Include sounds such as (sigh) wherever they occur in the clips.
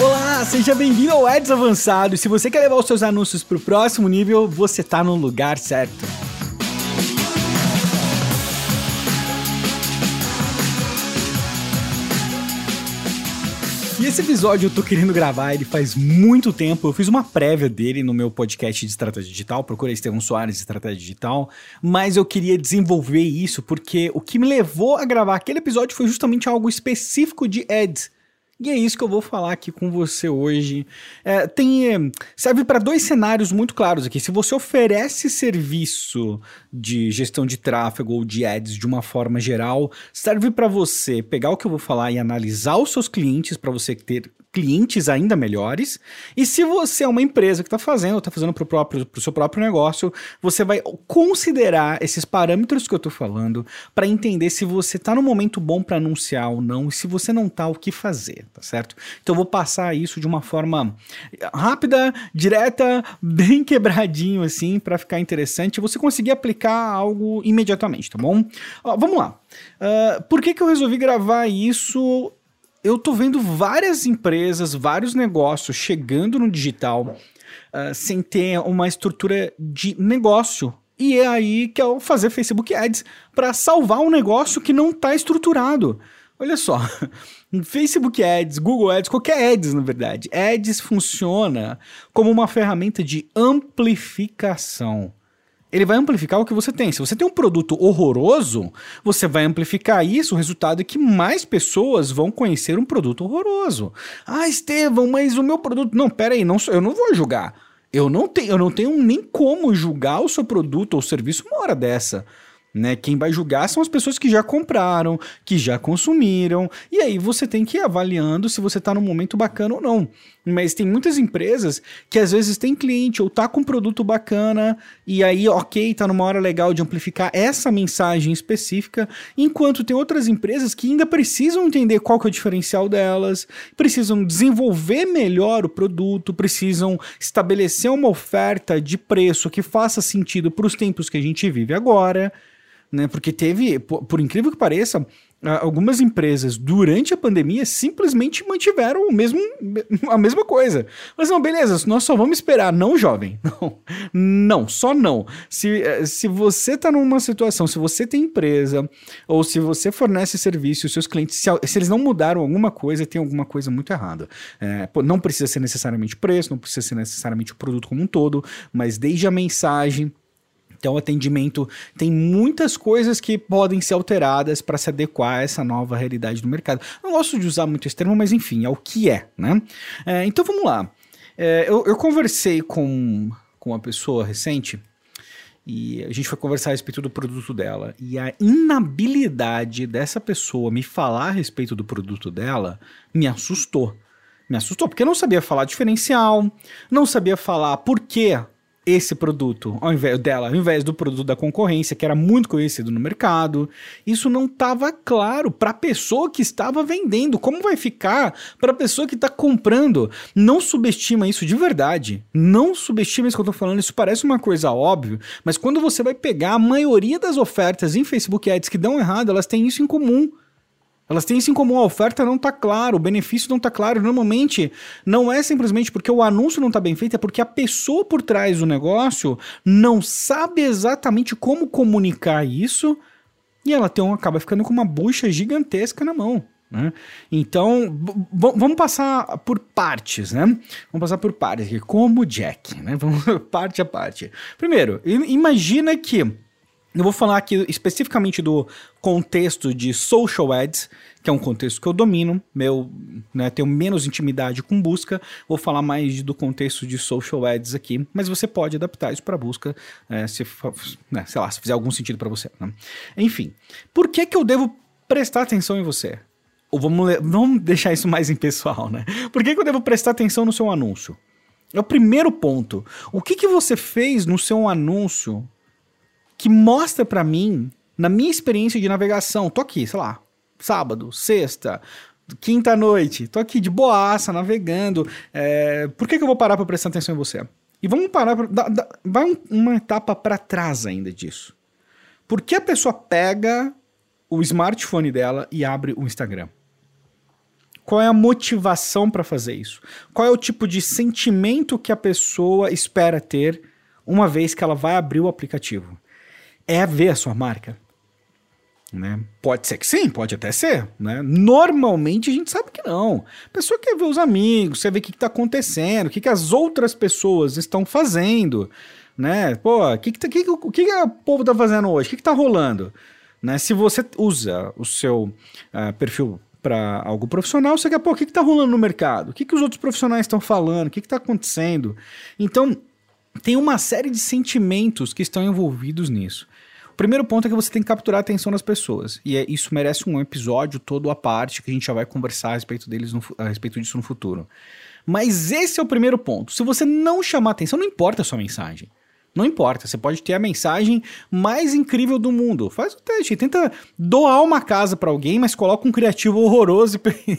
Olá, seja bem-vindo ao Ads Avançado. Se você quer levar os seus anúncios para o próximo nível, você está no lugar certo. Esse episódio eu tô querendo gravar, ele faz muito tempo. Eu fiz uma prévia dele no meu podcast de estratégia digital, procurei Estevão Soares estratégia digital, mas eu queria desenvolver isso porque o que me levou a gravar aquele episódio foi justamente algo específico de ads. E é isso que eu vou falar aqui com você hoje. É, tem é, serve para dois cenários muito claros aqui. Se você oferece serviço de gestão de tráfego ou de ads de uma forma geral, serve para você pegar o que eu vou falar e analisar os seus clientes para você ter clientes ainda melhores. E se você é uma empresa que está fazendo, está fazendo para o seu próprio negócio, você vai considerar esses parâmetros que eu estou falando para entender se você está no momento bom para anunciar ou não, e se você não está, o que fazer, tá certo? Então eu vou passar isso de uma forma rápida, direta, (laughs) bem quebradinho assim, para ficar interessante, você conseguir aplicar algo imediatamente, tá bom? Ó, vamos lá. Uh, por que, que eu resolvi gravar isso eu tô vendo várias empresas, vários negócios chegando no digital uh, sem ter uma estrutura de negócio. E é aí que eu fazer Facebook Ads para salvar um negócio que não está estruturado. Olha só, (laughs) Facebook Ads, Google Ads, qualquer Ads na verdade. Ads funciona como uma ferramenta de amplificação ele vai amplificar o que você tem. Se você tem um produto horroroso, você vai amplificar isso. O resultado é que mais pessoas vão conhecer um produto horroroso. Ah, Estevão, mas o meu produto. Não, pera aí, não, eu não vou julgar. Eu não, tenho, eu não tenho nem como julgar o seu produto ou serviço uma hora dessa. Né? Quem vai julgar são as pessoas que já compraram, que já consumiram, e aí você tem que ir avaliando se você está no momento bacana ou não. Mas tem muitas empresas que às vezes tem cliente ou tá com um produto bacana, e aí, ok, tá numa hora legal de amplificar essa mensagem específica, enquanto tem outras empresas que ainda precisam entender qual que é o diferencial delas, precisam desenvolver melhor o produto, precisam estabelecer uma oferta de preço que faça sentido para os tempos que a gente vive agora né? Porque teve, por, por incrível que pareça, algumas empresas durante a pandemia simplesmente mantiveram o mesmo, (laughs) a mesma coisa. Mas não, beleza, nós só vamos esperar. Não, jovem. (laughs) Não, não só não. Se, eh, se você está numa situação, se você tem empresa, ou se você fornece serviço, os seus clientes, se, se eles não mudaram alguma coisa, tem alguma coisa muito errada. É, não precisa ser necessariamente preço, não precisa ser necessariamente o produto como um todo, mas desde a mensagem então, o atendimento tem muitas coisas que podem ser alteradas para se adequar a essa nova realidade do mercado. Não gosto de usar muito esse termo, mas enfim, é o que é, né? É, então, vamos lá. É, eu, eu, conversei com, com uma pessoa recente e a gente foi conversar a respeito do produto dela. E a inabilidade dessa pessoa me falar a respeito do produto dela me assustou. Me assustou, porque eu não sabia falar diferencial, não sabia falar por que esse produto ao invés dela, ao invés do produto da concorrência, que era muito conhecido no mercado. Isso não estava claro para a pessoa que estava vendendo. Como vai ficar para a pessoa que está comprando? Não subestima isso de verdade. Não subestima isso que eu estou falando. Isso parece uma coisa óbvia, mas quando você vai pegar a maioria das ofertas em Facebook Ads que dão errado, elas têm isso em comum. Elas têm isso em comum, a oferta não está clara, o benefício não está claro. Normalmente, não é simplesmente porque o anúncio não está bem feito, é porque a pessoa por trás do negócio não sabe exatamente como comunicar isso e ela tem um, acaba ficando com uma bucha gigantesca na mão. Né? Então, vamos passar por partes, né? Vamos passar por partes aqui, como Jack, né? (laughs) Vamos parte a parte. Primeiro, imagina que eu vou falar aqui especificamente do contexto de social ads, que é um contexto que eu domino, meu, né, tenho menos intimidade com busca, vou falar mais do contexto de social ads aqui, mas você pode adaptar isso para busca, é, se, né, sei lá, se fizer algum sentido para você. Né? Enfim, por que que eu devo prestar atenção em você? Ou vamos, vamos deixar isso mais impessoal, né? Por que, que eu devo prestar atenção no seu anúncio? É o primeiro ponto. O que, que você fez no seu anúncio que mostra para mim, na minha experiência de navegação, tô aqui, sei lá, sábado, sexta, quinta noite, tô aqui de boaça, navegando. É, por que, que eu vou parar para prestar atenção em você? E vamos parar, pra, vai um, uma etapa para trás ainda disso. Por que a pessoa pega o smartphone dela e abre o Instagram? Qual é a motivação para fazer isso? Qual é o tipo de sentimento que a pessoa espera ter uma vez que ela vai abrir o aplicativo? É ver a sua marca? Né? Pode ser que sim, pode até ser. Né? Normalmente a gente sabe que não. A pessoa quer ver os amigos, quer ver o que está acontecendo, o que, que as outras pessoas estão fazendo. Né? Pô, o que, que, que, que, que o povo está fazendo hoje? O que, está rolando? Né? Se você usa o seu uh, perfil para algo profissional, você quer, pô, o que está rolando no mercado? O que, que os outros profissionais estão falando? O que está acontecendo? Então, tem uma série de sentimentos que estão envolvidos nisso. O primeiro ponto é que você tem que capturar a atenção das pessoas. E é, isso merece um episódio todo à parte, que a gente já vai conversar a respeito, deles no, a respeito disso no futuro. Mas esse é o primeiro ponto. Se você não chamar atenção, não importa a sua mensagem. Não importa, você pode ter a mensagem mais incrível do mundo. Faz o teste, tenta doar uma casa para alguém, mas coloca um criativo horroroso e,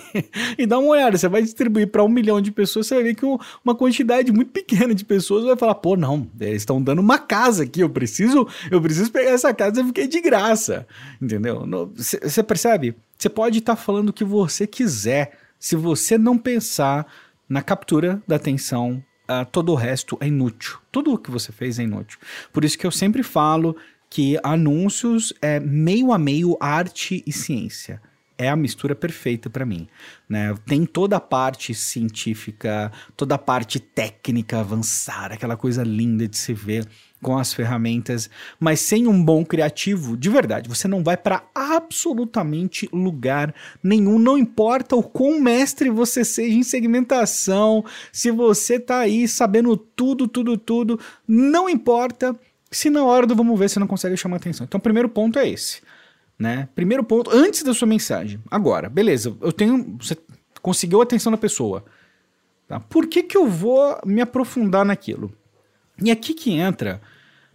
(laughs) e dá uma olhada. Você vai distribuir para um milhão de pessoas, você vai ver que uma quantidade muito pequena de pessoas vai falar: pô, não, eles estão dando uma casa aqui, eu preciso, eu preciso pegar essa casa e fiquei de graça. Entendeu? Você percebe? Você pode estar tá falando o que você quiser. Se você não pensar na captura da atenção uh, todo o resto é inútil. Tudo o que você fez é inútil. Por isso que eu sempre falo que anúncios é meio a meio arte e ciência. É a mistura perfeita para mim. Né? Tem toda a parte científica, toda a parte técnica avançada, aquela coisa linda de se ver com as ferramentas, mas sem um bom criativo, de verdade, você não vai para absolutamente lugar nenhum. Não importa o quão mestre você seja em segmentação, se você tá aí sabendo tudo, tudo, tudo, não importa se na hora do vamos ver você não consegue chamar atenção. Então, o primeiro ponto é esse, né? Primeiro ponto, antes da sua mensagem. Agora, beleza, eu tenho. Você conseguiu a atenção da pessoa. Tá? Por que, que eu vou me aprofundar naquilo? E aqui que entra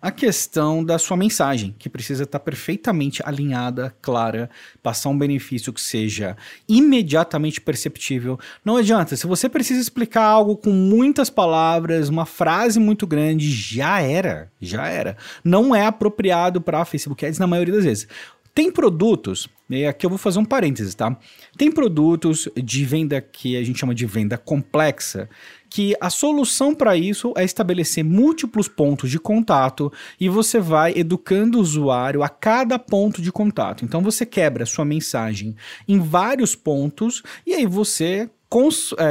a questão da sua mensagem, que precisa estar perfeitamente alinhada, clara, passar um benefício que seja imediatamente perceptível. Não adianta, se você precisa explicar algo com muitas palavras, uma frase muito grande, já era, já era. Não é apropriado para Facebook Ads na maioria das vezes. Tem produtos, e aqui eu vou fazer um parênteses, tá? Tem produtos de venda que a gente chama de venda complexa, que a solução para isso é estabelecer múltiplos pontos de contato e você vai educando o usuário a cada ponto de contato. Então você quebra sua mensagem em vários pontos e aí você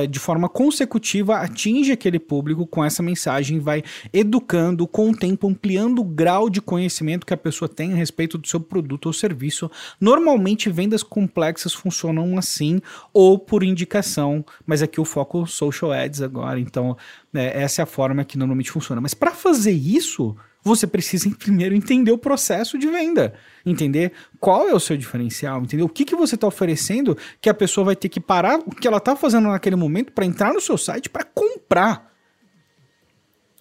de forma consecutiva atinge aquele público com essa mensagem, vai educando com o tempo, ampliando o grau de conhecimento que a pessoa tem a respeito do seu produto ou serviço. Normalmente, vendas complexas funcionam assim ou por indicação, mas aqui o foco social ads agora, então é, essa é a forma que normalmente funciona. Mas para fazer isso, você precisa primeiro entender o processo de venda, entender qual é o seu diferencial, entender o que, que você está oferecendo que a pessoa vai ter que parar o que ela está fazendo naquele momento para entrar no seu site para comprar.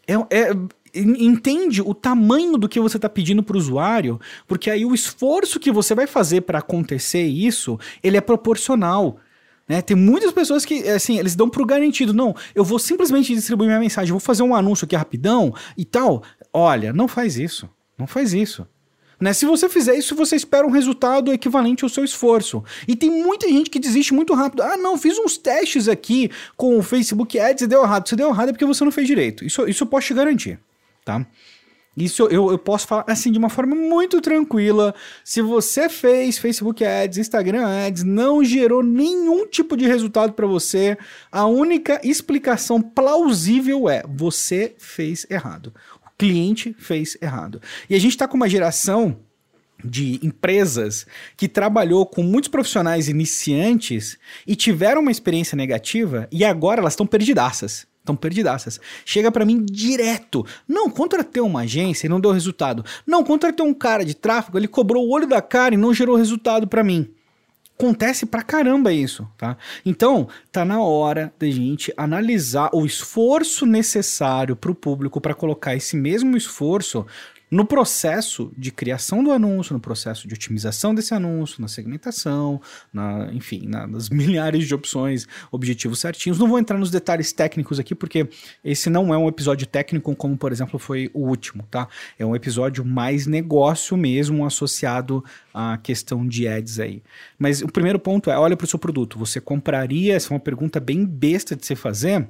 É, é, entende o tamanho do que você está pedindo para o usuário, porque aí o esforço que você vai fazer para acontecer isso, ele é proporcional. Né? Tem muitas pessoas que, assim, eles dão pro garantido. Não, eu vou simplesmente distribuir minha mensagem, vou fazer um anúncio aqui rapidão e tal. Olha, não faz isso. Não faz isso. Né? Se você fizer isso, você espera um resultado equivalente ao seu esforço. E tem muita gente que desiste muito rápido. Ah, não, fiz uns testes aqui com o Facebook Ads e deu errado. Se deu errado é porque você não fez direito. Isso, isso eu posso te garantir, tá? Isso eu, eu posso falar assim de uma forma muito tranquila. Se você fez Facebook Ads, Instagram Ads, não gerou nenhum tipo de resultado para você, a única explicação plausível é você fez errado. Cliente fez errado. E a gente está com uma geração de empresas que trabalhou com muitos profissionais iniciantes e tiveram uma experiência negativa e agora elas estão perdidaças. Estão perdidaças. Chega para mim direto. Não, contratei uma agência e não deu resultado. Não, contratei um cara de tráfego, ele cobrou o olho da cara e não gerou resultado para mim. Acontece pra caramba isso, tá? Então, tá na hora da gente analisar o esforço necessário para o público para colocar esse mesmo esforço no processo de criação do anúncio, no processo de otimização desse anúncio, na segmentação, na, enfim, na, nas (laughs) milhares de opções, objetivos certinhos. Não vou entrar nos detalhes técnicos aqui, porque esse não é um episódio técnico como, por exemplo, foi o último, tá? É um episódio mais negócio mesmo, associado à questão de ads aí. Mas o primeiro ponto é, olha para o seu produto. Você compraria, essa é uma pergunta bem besta de se fazer,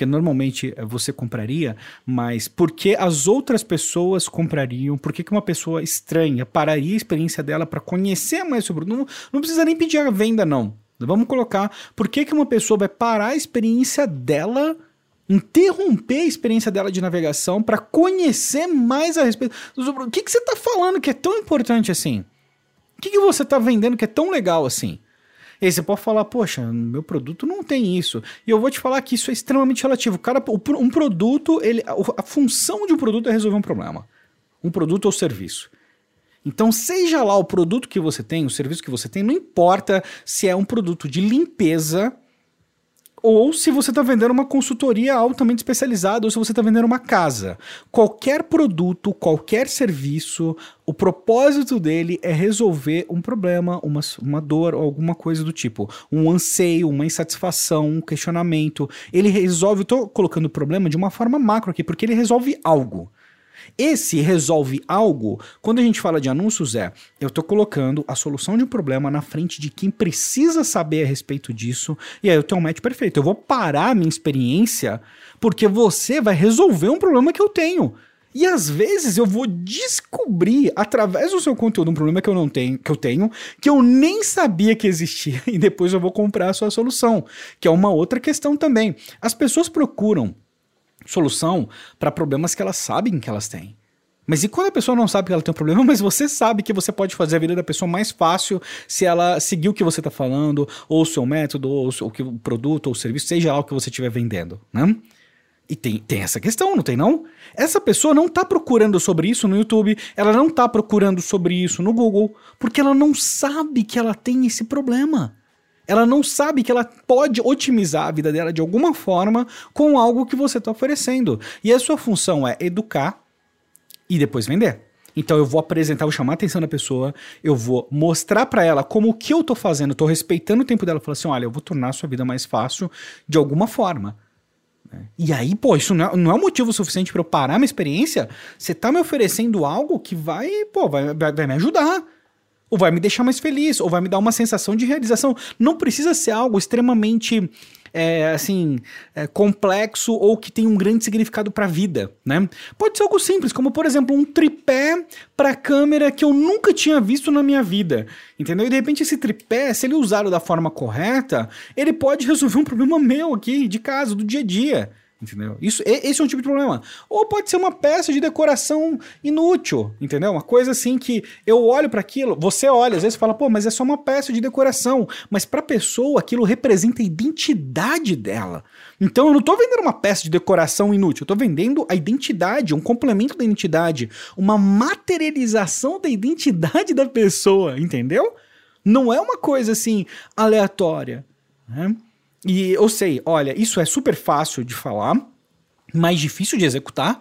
porque normalmente eh, você compraria, mas por que as outras pessoas comprariam? Por que, uma pessoa estranha pararia a experiência dela para conhecer mais sobre não, não precisa nem pedir a venda, não. Vamos colocar por que, que uma pessoa vai parar a experiência dela interromper a experiência dela de navegação para conhecer mais a respeito. O que, que você está falando que é tão importante assim? O que, que você está vendendo que é tão legal assim? E aí você pode falar, poxa, meu produto não tem isso. E eu vou te falar que isso é extremamente relativo. Cara, um produto, ele, a função de um produto é resolver um problema. Um produto ou serviço. Então, seja lá o produto que você tem, o serviço que você tem, não importa se é um produto de limpeza ou se você está vendendo uma consultoria altamente especializada, ou se você está vendendo uma casa. Qualquer produto, qualquer serviço, o propósito dele é resolver um problema, uma, uma dor, alguma coisa do tipo. Um anseio, uma insatisfação, um questionamento. Ele resolve, estou colocando o problema de uma forma macro aqui, porque ele resolve algo. Esse resolve algo, quando a gente fala de anúncios, é eu estou colocando a solução de um problema na frente de quem precisa saber a respeito disso, e aí eu tenho um match perfeito. Eu vou parar a minha experiência porque você vai resolver um problema que eu tenho. E às vezes eu vou descobrir através do seu conteúdo um problema que eu não tenho, que eu tenho, que eu nem sabia que existia (laughs) e depois eu vou comprar a sua solução, que é uma outra questão também. As pessoas procuram solução para problemas que elas sabem que elas têm. Mas e quando a pessoa não sabe que ela tem um problema, (laughs) mas você sabe que você pode fazer a vida da pessoa mais fácil se ela seguir o que você está falando, ou o seu método, ou o, que, o produto, ou o serviço, seja lá o que você estiver vendendo, né? E tem, tem essa questão, não tem não? Essa pessoa não está procurando sobre isso no YouTube, ela não está procurando sobre isso no Google, porque ela não sabe que ela tem esse problema. Ela não sabe que ela pode otimizar a vida dela de alguma forma com algo que você está oferecendo. E a sua função é educar e depois vender. Então eu vou apresentar, vou chamar a atenção da pessoa, eu vou mostrar para ela como o que eu tô fazendo, tô respeitando o tempo dela, falar assim, olha, eu vou tornar a sua vida mais fácil de alguma forma. E aí, pô, isso não é, não é motivo suficiente para eu parar minha experiência? Você tá me oferecendo algo que vai, pô, vai, vai, vai me ajudar ou vai me deixar mais feliz, ou vai me dar uma sensação de realização. Não precisa ser algo extremamente é, assim, é, complexo ou que tem um grande significado para a vida, né? Pode ser algo simples, como por exemplo um tripé para câmera que eu nunca tinha visto na minha vida, entendeu? E de repente esse tripé, se ele usado da forma correta, ele pode resolver um problema meu aqui de casa, do dia a dia. Entendeu? Isso, esse é um tipo de problema. Ou pode ser uma peça de decoração inútil, entendeu? Uma coisa assim que eu olho para aquilo, você olha, às vezes fala, pô, mas é só uma peça de decoração. Mas pra pessoa aquilo representa a identidade dela. Então eu não tô vendendo uma peça de decoração inútil, eu tô vendendo a identidade, um complemento da identidade, uma materialização da identidade da pessoa, entendeu? Não é uma coisa assim aleatória. Né? E eu sei, olha, isso é super fácil de falar, mais difícil de executar.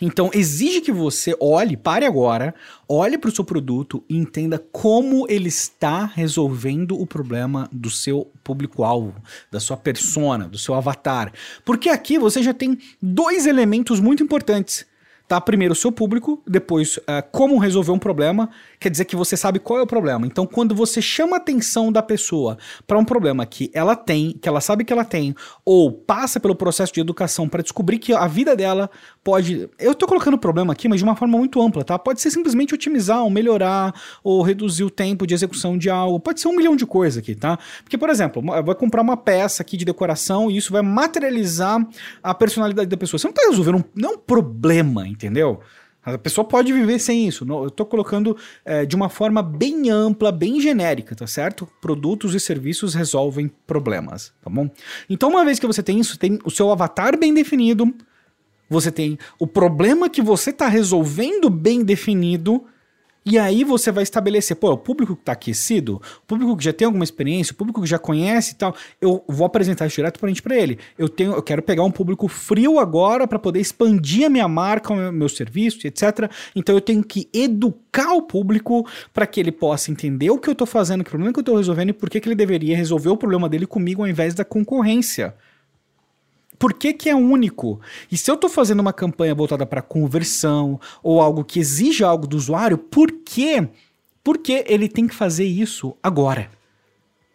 Então, exige que você olhe, pare agora, olhe para o seu produto e entenda como ele está resolvendo o problema do seu público-alvo, da sua persona, do seu avatar. Porque aqui você já tem dois elementos muito importantes tá? Primeiro o seu público, depois uh, como resolver um problema, quer dizer que você sabe qual é o problema. Então, quando você chama a atenção da pessoa para um problema que ela tem, que ela sabe que ela tem, ou passa pelo processo de educação para descobrir que a vida dela pode. Eu tô colocando o problema aqui, mas de uma forma muito ampla, tá? Pode ser simplesmente otimizar, ou melhorar, ou reduzir o tempo de execução de algo. Pode ser um milhão de coisas aqui, tá? Porque, por exemplo, vai comprar uma peça aqui de decoração e isso vai materializar a personalidade da pessoa. Você não tá resolvendo um, não é um problema, entendeu? A pessoa pode viver sem isso. Eu estou colocando é, de uma forma bem ampla, bem genérica, tá certo? Produtos e serviços resolvem problemas, tá bom? Então, uma vez que você tem isso, tem o seu avatar bem definido, você tem o problema que você está resolvendo bem definido, E aí você vai estabelecer, pô, o público que está aquecido, o público que já tem alguma experiência, o público que já conhece e tal, eu vou apresentar isso diretamente para ele. Eu tenho, eu quero pegar um público frio agora para poder expandir a minha marca, o meu, meu serviço, etc. Então eu tenho que educar o público para que ele possa entender o que eu estou fazendo, que problema que eu estou resolvendo e por que, que ele deveria resolver o problema dele comigo ao invés da concorrência. Por que, que é único? E se eu estou fazendo uma campanha voltada para conversão ou algo que exija algo do usuário, por quê? Por que ele tem que fazer isso agora?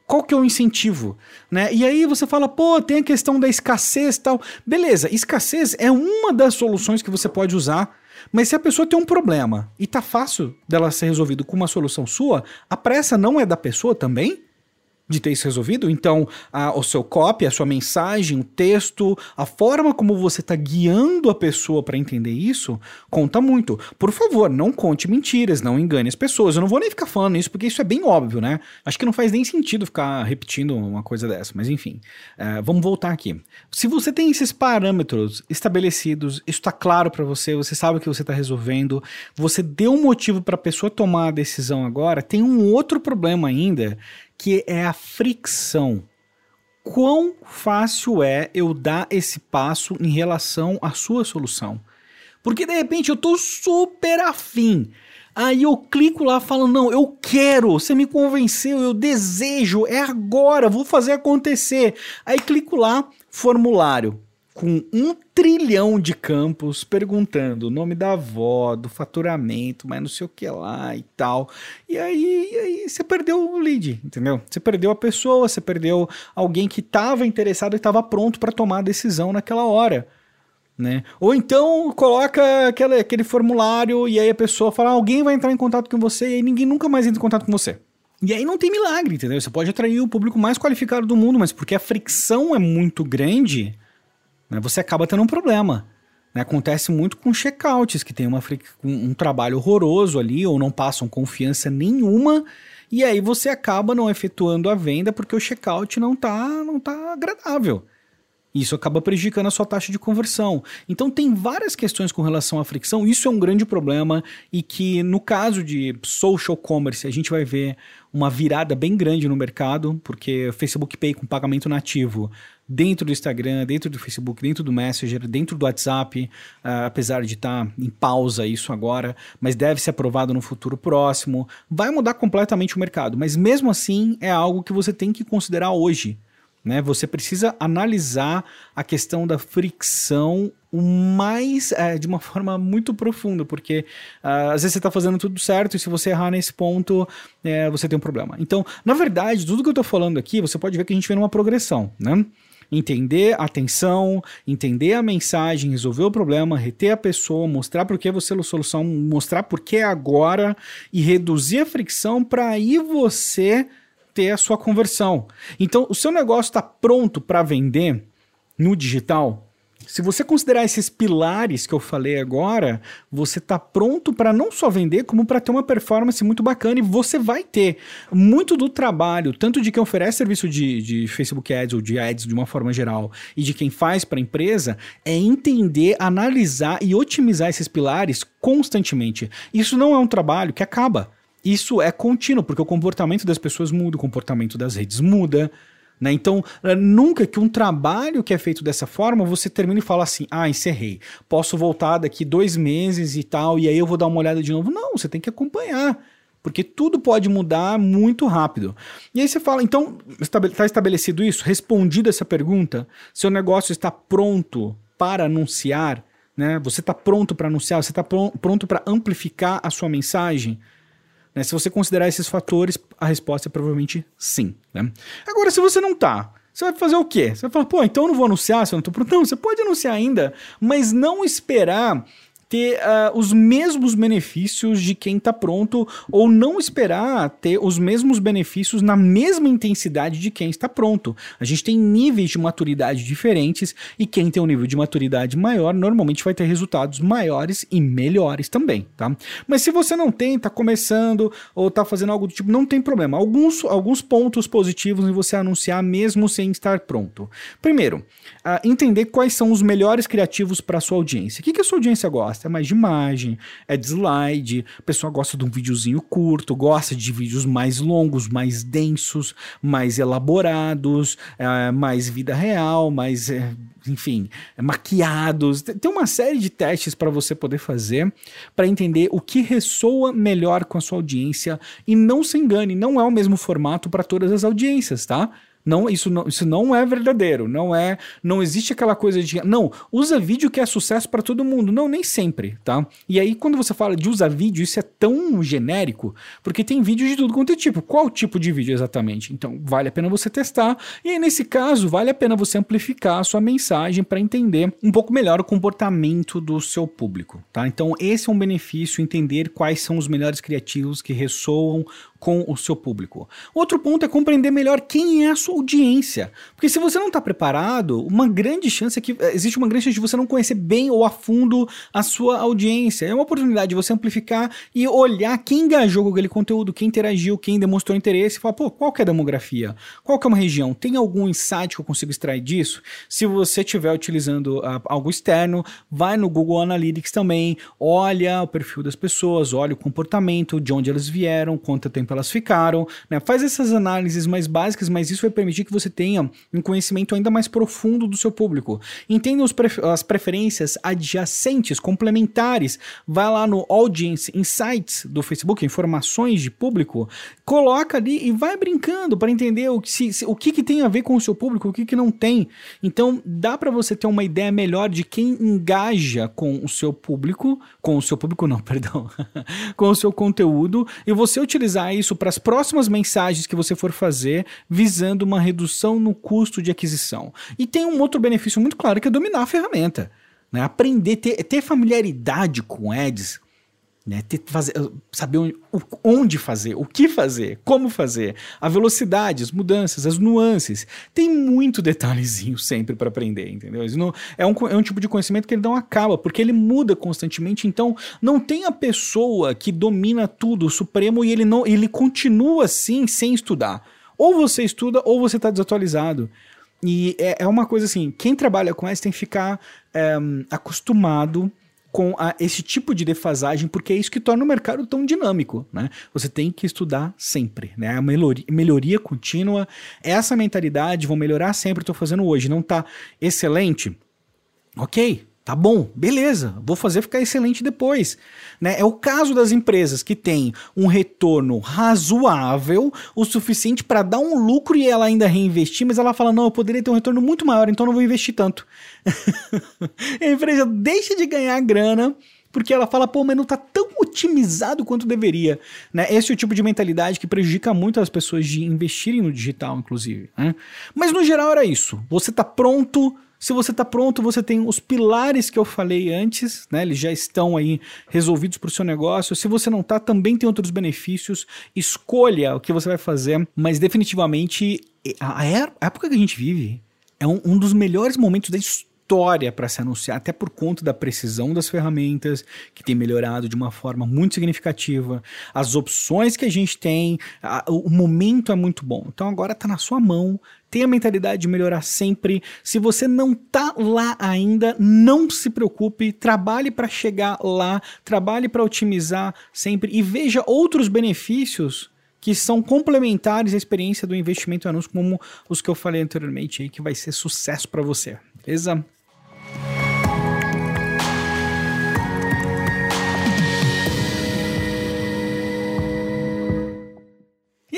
Qual que é o incentivo? Né? E aí você fala, pô, tem a questão da escassez tal. Beleza, escassez é uma das soluções que você pode usar, mas se a pessoa tem um problema e tá fácil dela ser resolvido com uma solução sua, a pressa não é da pessoa também? De ter isso resolvido. Então, a, o seu copy, a sua mensagem, o texto, a forma como você está guiando a pessoa para entender isso, conta muito. Por favor, não conte mentiras, não engane as pessoas. Eu não vou nem ficar falando isso, porque isso é bem óbvio, né? Acho que não faz nem sentido ficar repetindo uma coisa dessa, mas enfim. É, vamos voltar aqui. Se você tem esses parâmetros estabelecidos, isso está claro para você, você sabe o que você está resolvendo, você deu um motivo para a pessoa tomar a decisão agora, tem um outro problema ainda que é a fricção. Quão fácil é eu dar esse passo em relação à sua solução? Porque de repente eu tô super afim. Aí eu clico lá falando, não, eu quero, você me convenceu, eu desejo, é agora, vou fazer acontecer. Aí clico lá, formulário com um trilhão de campos perguntando o nome da avó, do faturamento, mas não sei o que lá e tal. E aí, e aí você perdeu o lead, entendeu? Você perdeu a pessoa, você perdeu alguém que estava interessado e estava pronto para tomar a decisão naquela hora. Né? Ou então coloca aquele, aquele formulário e aí a pessoa fala: alguém vai entrar em contato com você e aí ninguém nunca mais entra em contato com você. E aí não tem milagre, entendeu? Você pode atrair o público mais qualificado do mundo, mas porque a fricção é muito grande, né, você acaba tendo um problema. Né? Acontece muito com checkouts, que tem uma, um trabalho horroroso ali, ou não passam confiança nenhuma, e aí você acaba não efetuando a venda porque o checkout não está não tá agradável. Isso acaba prejudicando a sua taxa de conversão. Então tem várias questões com relação à fricção. Isso é um grande problema e que no caso de social commerce a gente vai ver uma virada bem grande no mercado, porque o Facebook Pay com pagamento nativo dentro do Instagram, dentro do Facebook, dentro do Messenger, dentro do WhatsApp, uh, apesar de estar tá em pausa isso agora, mas deve ser aprovado no futuro próximo. Vai mudar completamente o mercado, mas mesmo assim é algo que você tem que considerar hoje. Né? Você precisa analisar a questão da fricção mais é, de uma (laughs) forma muito profunda, porque uh, às vezes você está fazendo tudo certo e se você errar nesse ponto, é, você tem um problema. Então, na verdade, tudo que eu estou falando aqui, você pode ver que a gente vem numa progressão, né? entender a atenção, entender a mensagem, resolver o problema, reter a pessoa, mostrar por que você a solução, mostrar por que agora e reduzir a fricção para aí você ter a sua conversão. Então, o seu negócio está pronto para vender no digital? Se você considerar esses pilares que eu falei agora, você está pronto para não só vender, como para ter uma performance muito bacana e você vai ter muito do trabalho, tanto de quem oferece serviço de, de Facebook Ads ou de Ads de uma forma geral e de quem faz para a empresa, é entender, analisar e otimizar esses pilares constantemente. Isso não é um trabalho que acaba. Isso é contínuo, porque o comportamento das pessoas muda, o comportamento das redes muda. Né? Então, eh, nunca que um trabalho que é feito dessa forma, você termina e fala assim: ah, encerrei. Posso voltar daqui dois meses e tal, e aí eu vou dar uma olhada de novo. Não, você tem que acompanhar. Porque tudo pode mudar muito rápido. E aí você fala, então, está estabelecido isso? Respondida essa pergunta, seu negócio está pronto para anunciar, né? Você está pronto para anunciar, você está pronto para amplificar a sua mensagem? Né? Se você considerar esses fatores, a resposta é provavelmente sim. Né? Agora, se você não tá, você vai fazer o quê? Você vai falar, pô, então eu não vou anunciar se eu não tô pronto. Não, você pode anunciar ainda, mas não esperar ter uh, os mesmos benefícios de quem está pronto ou não esperar ter os mesmos benefícios na mesma intensidade de quem está pronto. A gente tem níveis de maturidade diferentes e quem tem um nível de maturidade maior normalmente vai ter resultados maiores e melhores também, tá? Mas se você não tem, está começando ou está fazendo algo do tipo, não tem problema. Alguns, alguns pontos positivos em você anunciar mesmo sem estar pronto. Primeiro, uh, entender quais são os melhores criativos para sua audiência. O que, que a sua audiência gosta? Gosta mais de imagem, é de slide, a pessoa gosta de um videozinho curto, gosta de vídeos mais longos, mais densos, mais elaborados, é, mais vida real, mais, é, enfim, é, maquiados. Tem uma série de testes para você poder fazer para entender o que ressoa melhor com a sua audiência e não se engane, não é o mesmo formato para todas as audiências, tá? Não, isso não, isso não é verdadeiro, não é, não existe aquela coisa de, não, usa vídeo que é sucesso para todo mundo. Não, nem sempre, tá? E aí quando você fala de usar vídeo, isso é tão genérico, porque tem vídeo de tudo quanto é tipo. Qual tipo de vídeo exatamente? Então, vale a pena você testar. E aí, nesse caso, vale a pena você amplificar a sua mensagem para entender um pouco melhor o comportamento do seu público, tá? Então, esse é um benefício entender quais são os melhores criativos que ressoam com o seu público. Outro ponto é compreender melhor quem é a sua audiência. Porque se você não está preparado, uma grande chance é que eh, existe uma grande chance de você não conhecer bem ou a fundo a sua audiência. É uma oportunidade de você amplificar e olhar quem engajou com aquele conteúdo, quem interagiu, quem demonstrou interesse e falar, pô, qual que é a demografia? Qual que é uma região? Tem algum insight que eu consigo extrair disso? Se você estiver utilizando uh, algo externo, vai no Google Analytics também, olha o perfil das pessoas, olha o comportamento, de onde elas vieram, quanto tempo tempo elas ficaram, né? Faz essas análises mais básicas, mas isso vai permitir que você tenha um conhecimento ainda mais profundo do seu público. Entenda as preferências adjacentes, complementares. Vai lá no Audience Insights do Facebook, informações de público, coloca ali e vai brincando para entender o, se, se, o que, que tem a ver com o seu público, o que, que não tem. Então, dá para você ter uma ideia melhor de quem engaja com o seu público, com o seu público não, (laughs) perdão, com o seu conteúdo, e você utilizar isso para as próximas mensagens que você for fazer, visando uma redução no custo de aquisição. E tem um outro benefício muito claro que é dominar a ferramenta. Né? Aprender, ter, ter familiaridade com ads né? Ter, fazer, saber onde, onde, fazer, o que fazer, como fazer, a velocidade, as mudanças, as nuances. Tem muito detalhezinho (laughs) sempre para aprender, entendeu? Não, é, um, é um tipo de conhecimento que ele não acaba, porque ele muda constantemente. Então, não tem a pessoa que domina tudo, o supremo, e ele, não, ele continua assim, sem estudar. Ou você estuda, ou você está desatualizado. E é, é, uma coisa assim: quem trabalha com isso tem que ficar é, acostumado com a, esse tipo de defasagem, porque é isso que torna o mercado tão dinâmico, né? Você tem que estudar sempre, né? A melhoria, melhoria contínua, essa mentalidade, vou melhorar sempre, estou fazendo hoje, não está excelente? Ok, Tá bom, beleza, vou fazer ficar excelente depois. Né? É o caso das empresas que têm um retorno razoável, o suficiente para dar um lucro e ela ainda reinvestir, mas ela fala: não, eu poderia ter um retorno muito maior, então não vou investir tanto. (laughs) a empresa deixa de ganhar grana porque ela fala, pô, mas não tá tão otimizado quanto deveria. Né? Esse é o tipo de mentalidade que prejudica muito as pessoas de investirem no digital, inclusive. Né? Mas no geral era isso. Você tá pronto se você está pronto, você tem os pilares que eu falei antes, né? Eles já estão aí resolvidos para o seu negócio. Se você não está, também tem outros benefícios. Escolha o que você vai fazer, mas definitivamente a, época que a gente vive é um, um dos melhores momentos da história história para se anunciar, até por conta da precisão das ferramentas, que tem melhorado de uma forma muito significativa, as opções que a gente tem, a, o momento é muito bom. Então agora está na sua mão, tenha a mentalidade de melhorar sempre. Se você não tá lá ainda, não se preocupe, trabalhe para chegar lá, trabalhe para otimizar sempre e veja outros benefícios que são complementares à experiência do investimento em anúncio, como os que eu falei anteriormente aí, que vai ser sucesso para você. Beleza?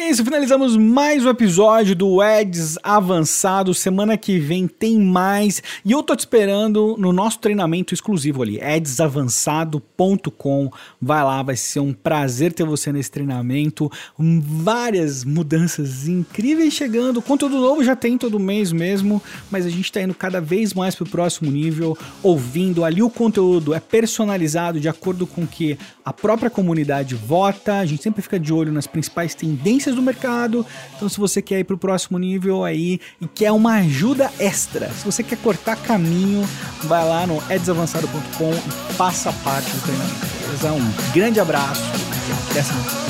É isso, finalizamos mais um episódio do Eds Avançado. Semana que vem tem mais. E eu tô te esperando no nosso treinamento exclusivo ali, edsavançado.com. Vai lá, vai ser um prazer ter você nesse treinamento. Várias mudanças incríveis chegando. Conteúdo novo já tem todo mês mesmo, mas a gente tá indo cada vez mais pro próximo nível, ouvindo. Ali o conteúdo é personalizado de acordo com que a própria comunidade vota. A gente sempre fica de olho nas principais tendências do mercado. Então, se você quer ir para o próximo nível aí e quer uma ajuda extra, se você quer cortar caminho, vai lá no edsavançado.com e faça parte do treinamento. Beleza? Um grande abraço e até semana.